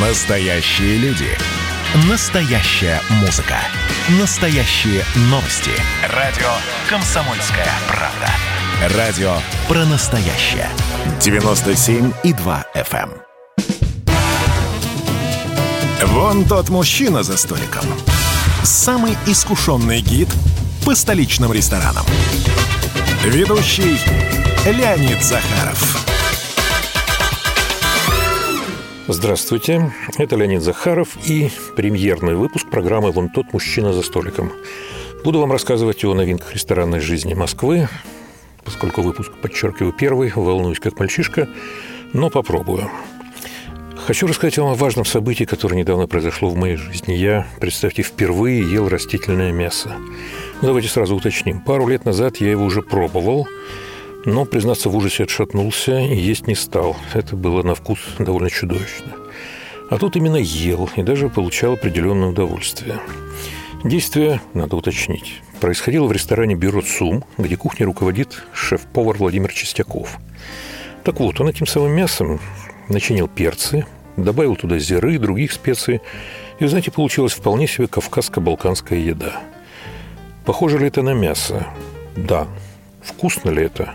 Настоящие люди. Настоящая музыка. Настоящие новости. Радио «Комсомольская правда». Радио про настоящее. 97,2 FM. эм. Вон тот мужчина за столиком. Самый искушенный гид по столичным ресторанам. Ведущий Леонид Захаров. Здравствуйте, это Леонид Захаров и премьерный выпуск программы «Вон тот мужчина за столиком». Буду вам рассказывать о новинках ресторанной жизни Москвы, поскольку выпуск, подчеркиваю, первый, волнуюсь как мальчишка, но попробую. Хочу рассказать вам о важном событии, которое недавно произошло в моей жизни. Я, представьте, впервые ел растительное мясо. Ну, давайте сразу уточним. Пару лет назад я его уже пробовал, но, признаться, в ужасе отшатнулся и есть не стал. Это было на вкус довольно чудовищно. А тут именно ел и даже получал определенное удовольствие. Действие, надо уточнить, происходило в ресторане «Бюро ЦУМ», где кухней руководит шеф-повар Владимир Чистяков. Так вот, он этим самым мясом начинил перцы, добавил туда зиры и других специй, и, знаете, получилась вполне себе кавказско-балканская еда. Похоже ли это на мясо? Да. Вкусно ли это?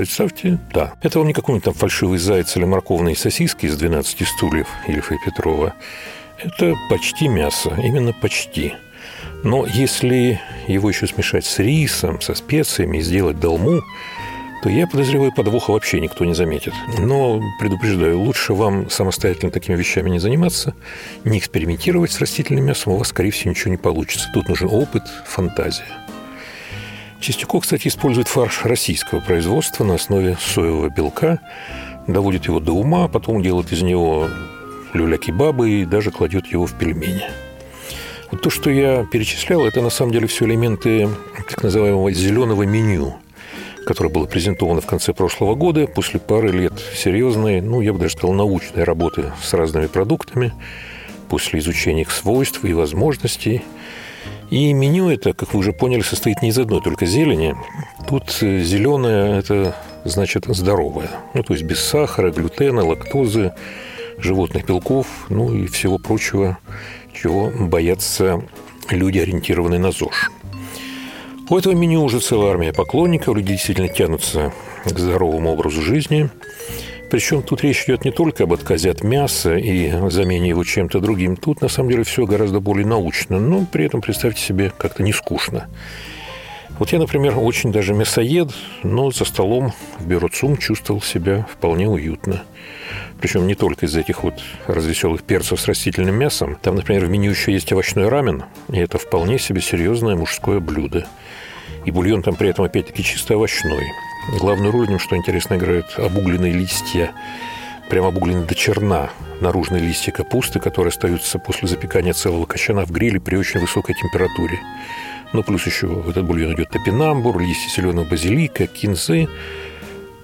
Представьте, да. Это вам не какой-нибудь там фальшивый заяц или морковные сосиски из 12 стульев Ильфа и Петрова. Это почти мясо, именно почти. Но если его еще смешать с рисом, со специями и сделать долму, то я подозреваю, подвоха вообще никто не заметит. Но предупреждаю, лучше вам самостоятельно такими вещами не заниматься, не экспериментировать с растительным мясом, у вас, скорее всего, ничего не получится. Тут нужен опыт, фантазия. Чистяков, кстати, использует фарш российского производства на основе соевого белка, доводит его до ума, потом делает из него люля-кебабы и даже кладет его в пельмени. Вот то, что я перечислял, это на самом деле все элементы так называемого зеленого меню, которое было презентовано в конце прошлого года после пары лет серьезной, ну, я бы даже сказал, научной работы с разными продуктами, после изучения их свойств и возможностей – и меню это, как вы уже поняли, состоит не из одной только зелени. Тут э, зеленое – это значит здоровое. Ну, то есть без сахара, глютена, лактозы, животных белков, ну и всего прочего, чего боятся люди, ориентированные на ЗОЖ. У этого меню уже целая армия поклонников, люди действительно тянутся к здоровому образу жизни – причем тут речь идет не только об отказе от мяса и замене его чем-то другим. Тут, на самом деле, все гораздо более научно, но при этом, представьте себе, как-то не скучно. Вот я, например, очень даже мясоед, но за столом в бюро ЦУМ чувствовал себя вполне уютно. Причем не только из этих вот развеселых перцев с растительным мясом. Там, например, в меню еще есть овощной рамен, и это вполне себе серьезное мужское блюдо. И бульон там при этом опять-таки чисто овощной. Главную роль в нем, что интересно, играют обугленные листья, прямо обугленные до черна, наружные листья капусты, которые остаются после запекания целого кочана в гриле при очень высокой температуре. Ну, плюс еще в этот бульон идет топинамбур, листья зеленого базилика, кинзы.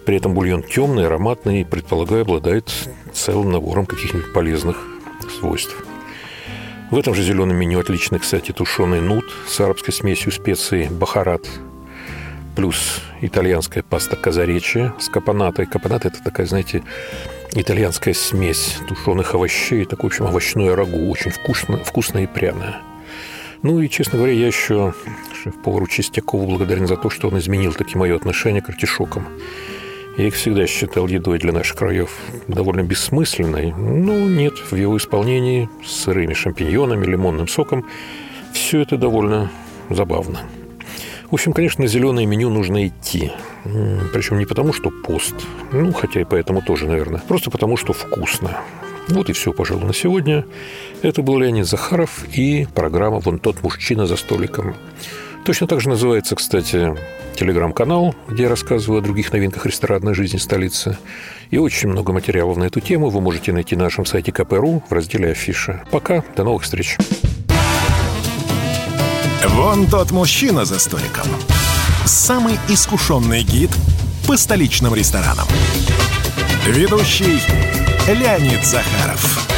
При этом бульон темный, ароматный и, предполагаю, обладает целым набором каких-нибудь полезных свойств. В этом же зеленом меню отличный, кстати, тушеный нут с арабской смесью специй бахарат – плюс итальянская паста казаречи с капонатой. Капонат – это такая, знаете, итальянская смесь тушеных овощей, такое, в общем, овощное рагу, очень вкусно, вкусное и пряное. Ну и, честно говоря, я еще шеф-повару Чистякову благодарен за то, что он изменил таки мое отношение к артишокам. Я их всегда считал едой для наших краев довольно бессмысленной. Ну, нет, в его исполнении с сырыми шампиньонами, лимонным соком все это довольно забавно. В общем, конечно, зеленое меню нужно идти. Причем не потому, что пост, ну, хотя и поэтому тоже, наверное, просто потому, что вкусно. Вот и все, пожалуй, на сегодня. Это был Леонид Захаров и программа «Вон тот мужчина за столиком». Точно так же называется, кстати, телеграм-канал, где я рассказываю о других новинках ресторанной жизни столицы. И очень много материалов на эту тему вы можете найти на нашем сайте КПРУ в разделе «Афиша». Пока, до новых встреч. Вон тот мужчина за столиком. Самый искушенный гид по столичным ресторанам. Ведущий Леонид Захаров.